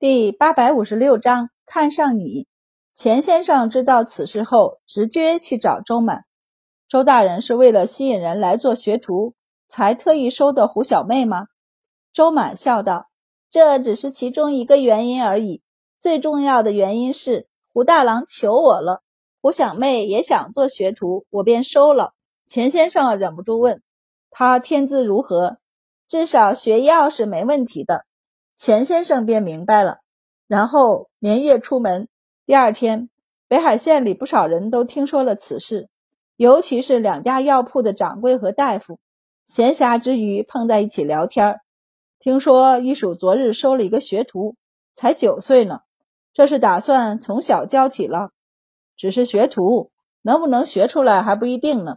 第八百五十六章，看上你。钱先生知道此事后，直接去找周满。周大人是为了吸引人来做学徒，才特意收的胡小妹吗？周满笑道：“这只是其中一个原因而已，最重要的原因是胡大郎求我了。胡小妹也想做学徒，我便收了。”钱先生忍不住问：“他天资如何？至少学药是没问题的。”钱先生便明白了，然后连夜出门。第二天，北海县里不少人都听说了此事，尤其是两家药铺的掌柜和大夫，闲暇之余碰在一起聊天。听说一蜀昨日收了一个学徒，才九岁呢，这是打算从小教起了。只是学徒能不能学出来还不一定呢。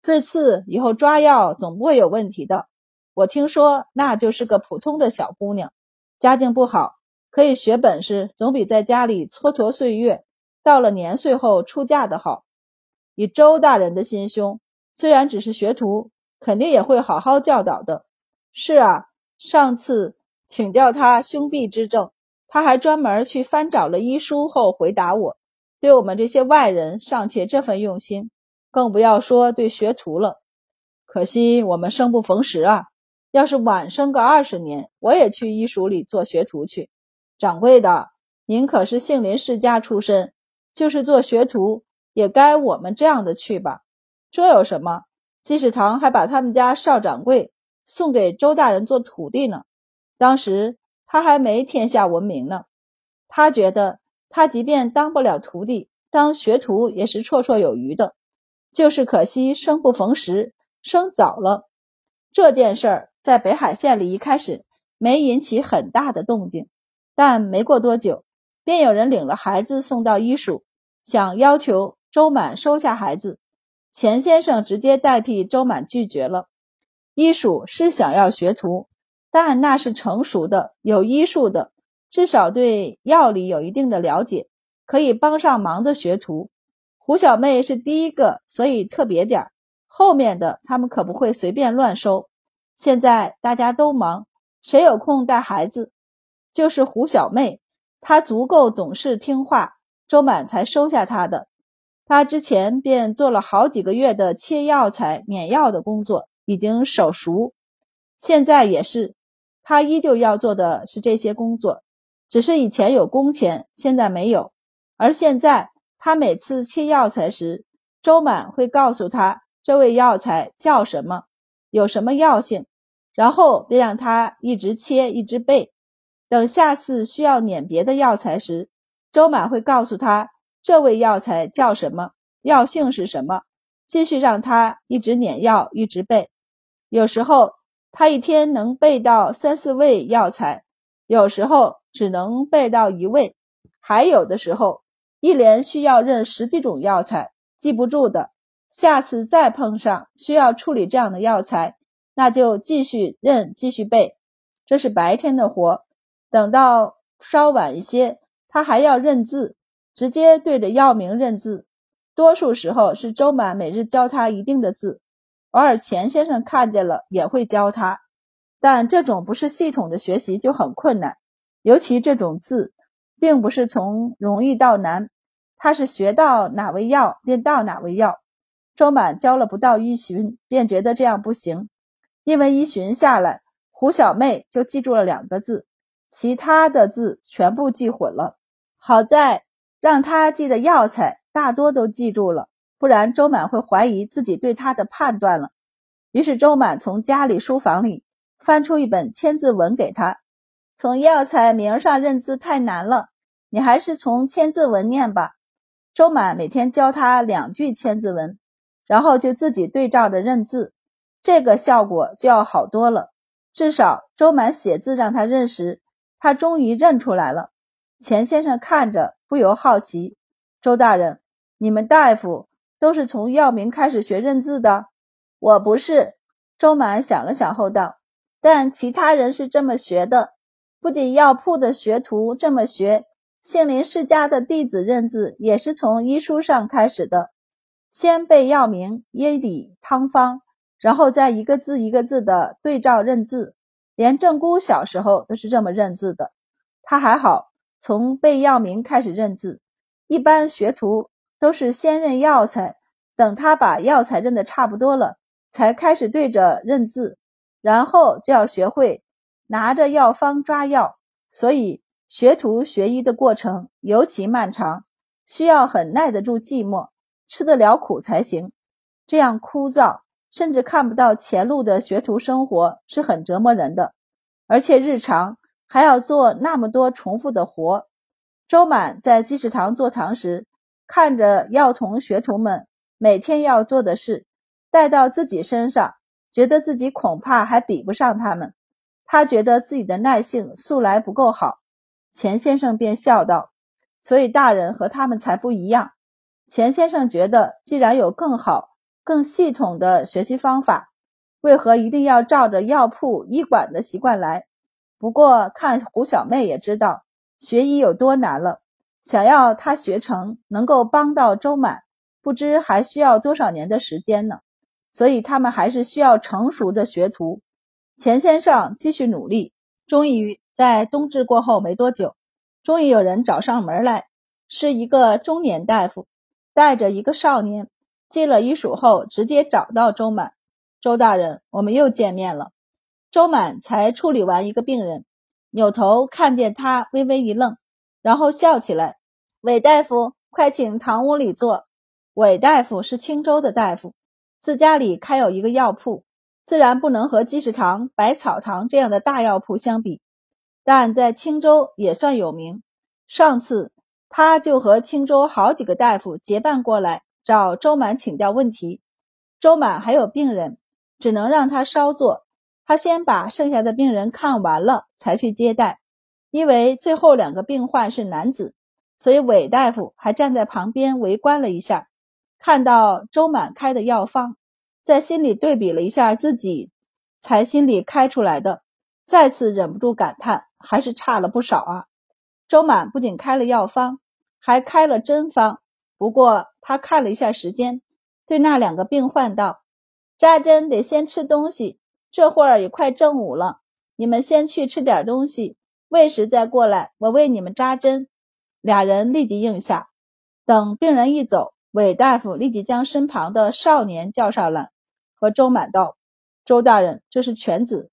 最次以后抓药总不会有问题的。我听说那就是个普通的小姑娘，家境不好。可以学本事，总比在家里蹉跎岁月，到了年岁后出嫁的好。以周大人的心胸，虽然只是学徒，肯定也会好好教导的。是啊，上次请教他胸痹之症，他还专门去翻找了医书后回答我。对我们这些外人尚且这份用心，更不要说对学徒了。可惜我们生不逢时啊！要是晚生个二十年，我也去医署里做学徒去。掌柜的，您可是杏林世家出身，就是做学徒也该我们这样的去吧？这有什么？济世堂还把他们家少掌柜送给周大人做徒弟呢。当时他还没天下闻名呢。他觉得他即便当不了徒弟，当学徒也是绰绰有余的。就是可惜生不逢时，生早了。这件事儿在北海县里一开始没引起很大的动静。但没过多久，便有人领了孩子送到医署，想要求周满收下孩子。钱先生直接代替周满拒绝了。医署是想要学徒，但那是成熟的、有医术的，至少对药理有一定的了解，可以帮上忙的学徒。胡小妹是第一个，所以特别点儿。后面的他们可不会随便乱收。现在大家都忙，谁有空带孩子？就是胡小妹，她足够懂事听话，周满才收下她的。她之前便做了好几个月的切药材、碾药的工作，已经手熟。现在也是，她依旧要做的是这些工作，只是以前有工钱，现在没有。而现在，她每次切药材时，周满会告诉她这味药材叫什么，有什么药性，然后便让他一直切，一直背。等下次需要碾别的药材时，周满会告诉他这味药材叫什么，药性是什么，继续让他一直碾药，一直背。有时候他一天能背到三四味药材，有时候只能背到一味，还有的时候一连需要认十几种药材，记不住的，下次再碰上需要处理这样的药材，那就继续认，继续背。这是白天的活。等到稍晚一些，他还要认字，直接对着药名认字。多数时候是周满每日教他一定的字，偶尔钱先生看见了也会教他。但这种不是系统的学习就很困难，尤其这种字，并不是从容易到难，他是学到哪味药便到哪味药。周满教了不到一旬，便觉得这样不行，因为一旬下来，胡小妹就记住了两个字。其他的字全部记混了，好在让他记的药材大多都记住了，不然周满会怀疑自己对他的判断了。于是周满从家里书房里翻出一本千字文给他，从药材名上认字太难了，你还是从千字文念吧。周满每天教他两句千字文，然后就自己对照着认字，这个效果就要好多了。至少周满写字让他认识。他终于认出来了，钱先生看着不由好奇：“周大人，你们大夫都是从药名开始学认字的？”“我不是。”周满想了想后道，“但其他人是这么学的。不仅药铺的学徒这么学，杏林世家的弟子认字也是从医书上开始的，先背药名、医理、汤方，然后再一个字一个字的对照认字。”连正姑小时候都是这么认字的，他还好，从背药名开始认字。一般学徒都是先认药材，等他把药材认得差不多了，才开始对着认字，然后就要学会拿着药方抓药。所以学徒学医的过程尤其漫长，需要很耐得住寂寞，吃得了苦才行。这样枯燥，甚至看不到前路的学徒生活是很折磨人的，而且日常。还要做那么多重复的活。周满在济世堂坐堂时，看着药童学徒们每天要做的事，带到自己身上，觉得自己恐怕还比不上他们。他觉得自己的耐性素来不够好。钱先生便笑道：“所以大人和他们才不一样。”钱先生觉得，既然有更好、更系统的学习方法，为何一定要照着药铺、医馆的习惯来？不过看胡小妹也知道学医有多难了，想要她学成，能够帮到周满，不知还需要多少年的时间呢。所以他们还是需要成熟的学徒。钱先生继续努力，终于在冬至过后没多久，终于有人找上门来，是一个中年大夫，带着一个少年，进了医署后直接找到周满。周大人，我们又见面了。周满才处理完一个病人，扭头看见他，微微一愣，然后笑起来：“韦大夫，快请堂屋里坐。”韦大夫是青州的大夫，自家里开有一个药铺，自然不能和积石堂、百草堂这样的大药铺相比，但在青州也算有名。上次他就和青州好几个大夫结伴过来找周满请教问题，周满还有病人，只能让他稍坐。他先把剩下的病人看完了，才去接待。因为最后两个病患是男子，所以韦大夫还站在旁边围观了一下。看到周满开的药方，在心里对比了一下自己才心里开出来的，再次忍不住感叹，还是差了不少啊。周满不仅开了药方，还开了针方。不过他看了一下时间，对那两个病患道：“扎针得先吃东西。”这会儿也快正午了，你们先去吃点东西，喂食再过来，我为你们扎针。俩人立即应下。等病人一走，韦大夫立即将身旁的少年叫上来，和周满道：“周大人，这是犬子。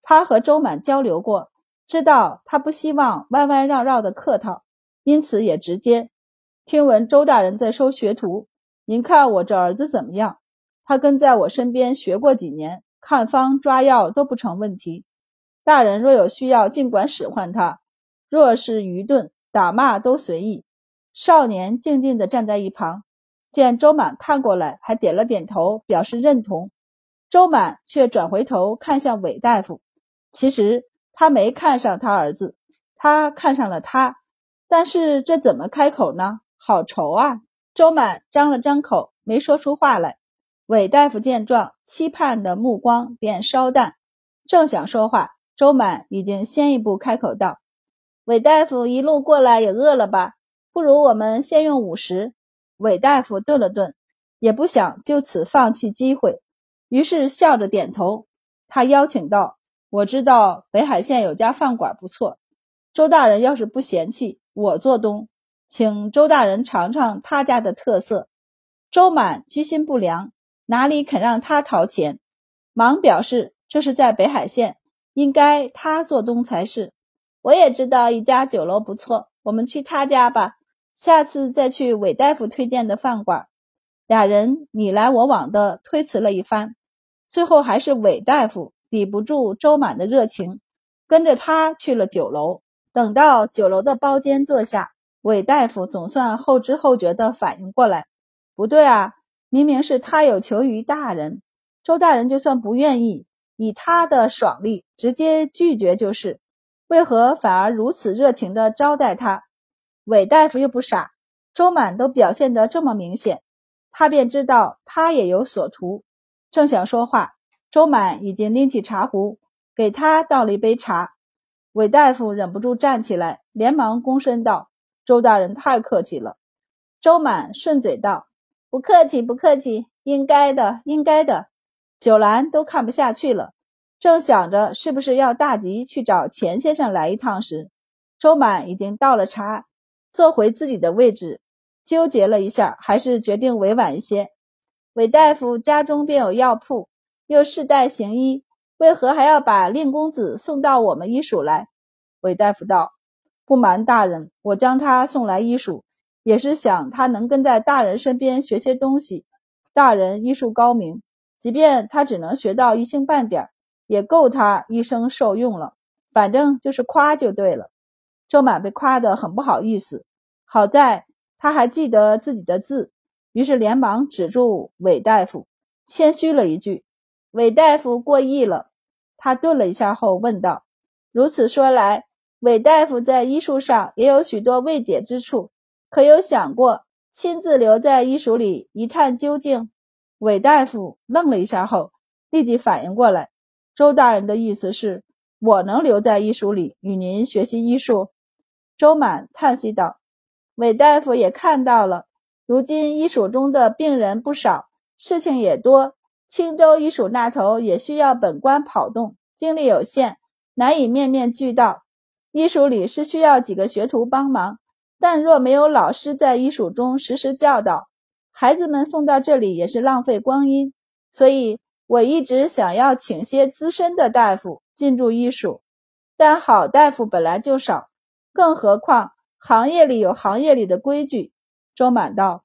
他和周满交流过，知道他不希望弯弯绕绕的客套，因此也直接。听闻周大人在收学徒，您看我这儿子怎么样？他跟在我身边学过几年。”看方抓药都不成问题，大人若有需要，尽管使唤他；若是愚钝，打骂都随意。少年静静地站在一旁，见周满看过来，还点了点头，表示认同。周满却转回头看向韦大夫，其实他没看上他儿子，他看上了他，但是这怎么开口呢？好愁啊！周满张了张口，没说出话来。韦大夫见状，期盼的目光便稍淡，正想说话，周满已经先一步开口道：“韦大夫一路过来也饿了吧？不如我们先用午食。”韦大夫顿了顿，也不想就此放弃机会，于是笑着点头。他邀请道：“我知道北海县有家饭馆不错，周大人要是不嫌弃，我做东，请周大人尝尝他家的特色。”周满居心不良。哪里肯让他掏钱？忙表示这是在北海县，应该他做东才是。我也知道一家酒楼不错，我们去他家吧。下次再去韦大夫推荐的饭馆。俩人你来我往的推辞了一番，最后还是韦大夫抵不住周满的热情，跟着他去了酒楼。等到酒楼的包间坐下，韦大夫总算后知后觉地反应过来，不对啊。明明是他有求于大人，周大人就算不愿意，以他的爽利直接拒绝就是，为何反而如此热情的招待他？韦大夫又不傻，周满都表现得这么明显，他便知道他也有所图。正想说话，周满已经拎起茶壶给他倒了一杯茶。韦大夫忍不住站起来，连忙躬身道：“周大人太客气了。”周满顺嘴道。不客气，不客气，应该的，应该的。九兰都看不下去了，正想着是不是要大吉去找钱先生来一趟时，周满已经倒了茶，坐回自己的位置，纠结了一下，还是决定委婉一些。韦大夫家中便有药铺，又世代行医，为何还要把令公子送到我们医署来？韦大夫道：“不瞒大人，我将他送来医署，也是想他能跟在大人身边学些东西。大人医术高明，即便他只能学到一星半点，也够他一生受用了。反正就是夸就对了。”周满被夸得很不好意思，好在他还记得自己的字，于是连忙止住韦大夫，谦虚了一句：“韦大夫过意了。”他顿了一下后问道：“如此说来，韦大夫在医术上也有许多未解之处，可有想过亲自留在医署里一探究竟？”韦大夫愣了一下后，立即反应过来，周大人的意思是我能留在医署里与您学习医术。周满叹息道：“韦大夫也看到了，如今医署中的病人不少，事情也多。青州医署那头也需要本官跑动，精力有限，难以面面俱到。医署里是需要几个学徒帮忙，但若没有老师在医署中实时教导，孩子们送到这里也是浪费光阴。所以我一直想要请些资深的大夫进驻医署，但好大夫本来就少。”更何况行业里有行业里的规矩。周满道：“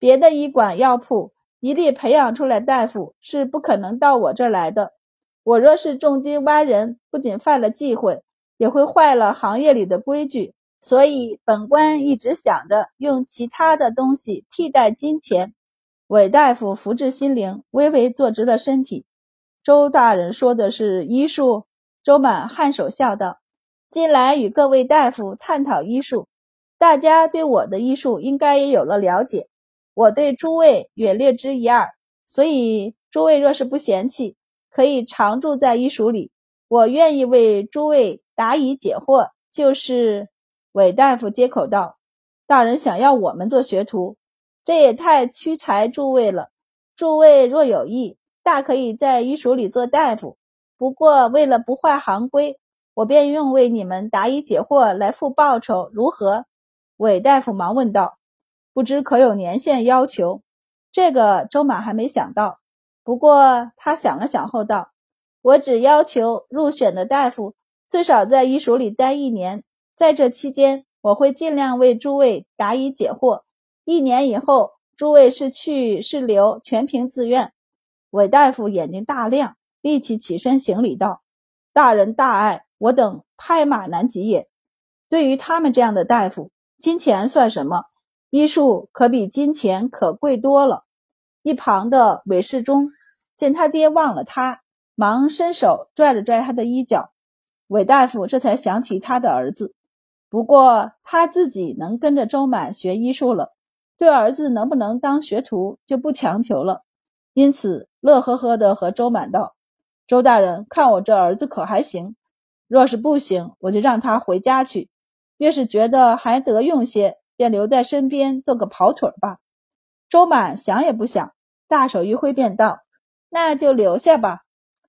别的医馆药铺一力培养出来大夫是不可能到我这儿来的。我若是重金挖人，不仅犯了忌讳，也会坏了行业里的规矩。所以本官一直想着用其他的东西替代金钱。”韦大夫福至心灵，微微坐直了身体。周大人说的是医术。周满颔首笑道。近来与各位大夫探讨医术，大家对我的医术应该也有了了解。我对诸位也略知一二，所以诸位若是不嫌弃，可以常住在医署里，我愿意为诸位答疑解惑。就是韦大夫接口道：“大人想要我们做学徒，这也太屈才诸位了。诸位若有意，大可以在医署里做大夫。不过为了不坏行规。”我便用为你们答疑解惑来付报酬，如何？韦大夫忙问道：“不知可有年限要求？”这个周满还没想到，不过他想了想后道：“我只要求入选的大夫最少在医署里待一年，在这期间，我会尽量为诸位答疑解惑。一年以后，诸位是去是留，全凭自愿。”韦大夫眼睛大亮，立即起身行礼道：“大人大爱。”我等拍马难及也。对于他们这样的大夫，金钱算什么？医术可比金钱可贵多了。一旁的韦世忠见他爹忘了他，忙伸手拽了拽他的衣角。韦大夫这才想起他的儿子，不过他自己能跟着周满学医术了，对儿子能不能当学徒就不强求了。因此乐呵呵的和周满道：“周大人，看我这儿子可还行？”若是不行，我就让他回家去；越是觉得还得用些，便留在身边做个跑腿吧。周满想也不想，大手一挥便道：“那就留下吧，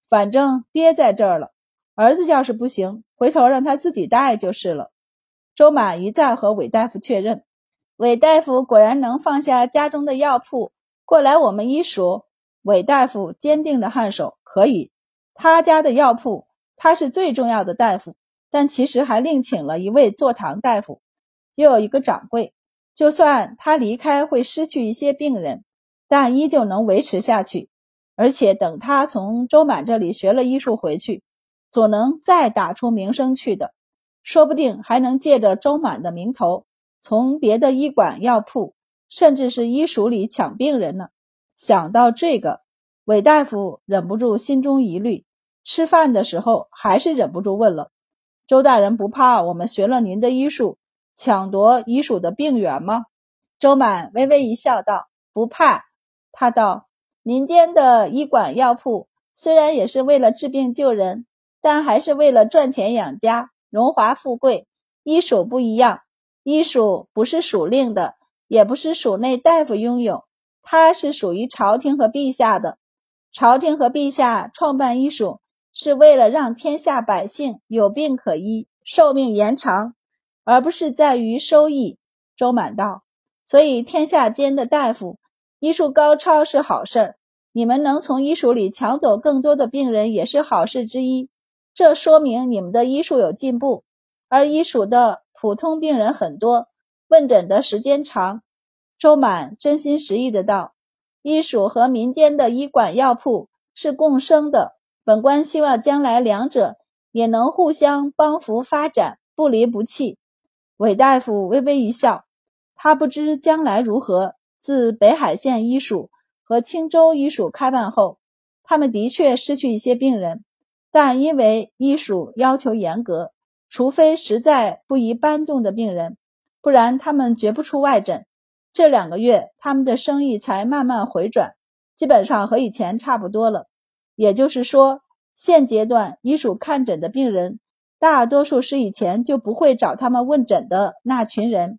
反正爹在这儿了。儿子要是不行，回头让他自己带就是了。”周满一再和韦大夫确认，韦大夫果然能放下家中的药铺过来我们医署。韦大夫坚定的颔首：“可以，他家的药铺。”他是最重要的大夫，但其实还另请了一位坐堂大夫，又有一个掌柜。就算他离开会失去一些病人，但依旧能维持下去。而且等他从周满这里学了医术回去，总能再打出名声去的。说不定还能借着周满的名头，从别的医馆、药铺，甚至是医署里抢病人呢。想到这个，韦大夫忍不住心中疑虑。吃饭的时候，还是忍不住问了：“周大人不怕我们学了您的医术，抢夺医署的病源吗？”周满微微一笑，道：“不怕。”他道：“民间的医馆药铺虽然也是为了治病救人，但还是为了赚钱养家、荣华富贵。医署不一样，医署不是属令的，也不是署内大夫拥有，它是属于朝廷和陛下的。朝廷和陛下创办医署。”是为了让天下百姓有病可医，寿命延长。而不是在于收益。周满道，所以天下间的大夫医术高超是好事儿，你们能从医术里抢走更多的病人也是好事之一。这说明你们的医术有进步，而医术的普通病人很多，问诊的时间长。周满真心实意的道：“医术和民间的医馆药铺是共生的，本官希望将来两者也能互相帮扶发展，不离不弃。”韦大夫微微一笑。他不知将来如何。自北海县医署和青州医署开办后，他们的确失去一些病人，但因为医署要求严格，除非实在不宜搬动的病人，不然他们绝不出外诊。这两个月，他们的生意才慢慢回转，基本上和以前差不多了。也就是说，现阶段医署看诊的病人，大多数是以前就不会找他们问诊的那群人。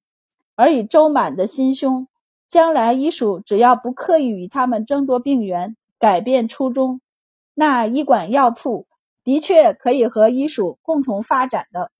而以周满的心胸，将来医署只要不刻意与他们争夺病源，改变初衷，那医馆药铺的确可以和医署共同发展的。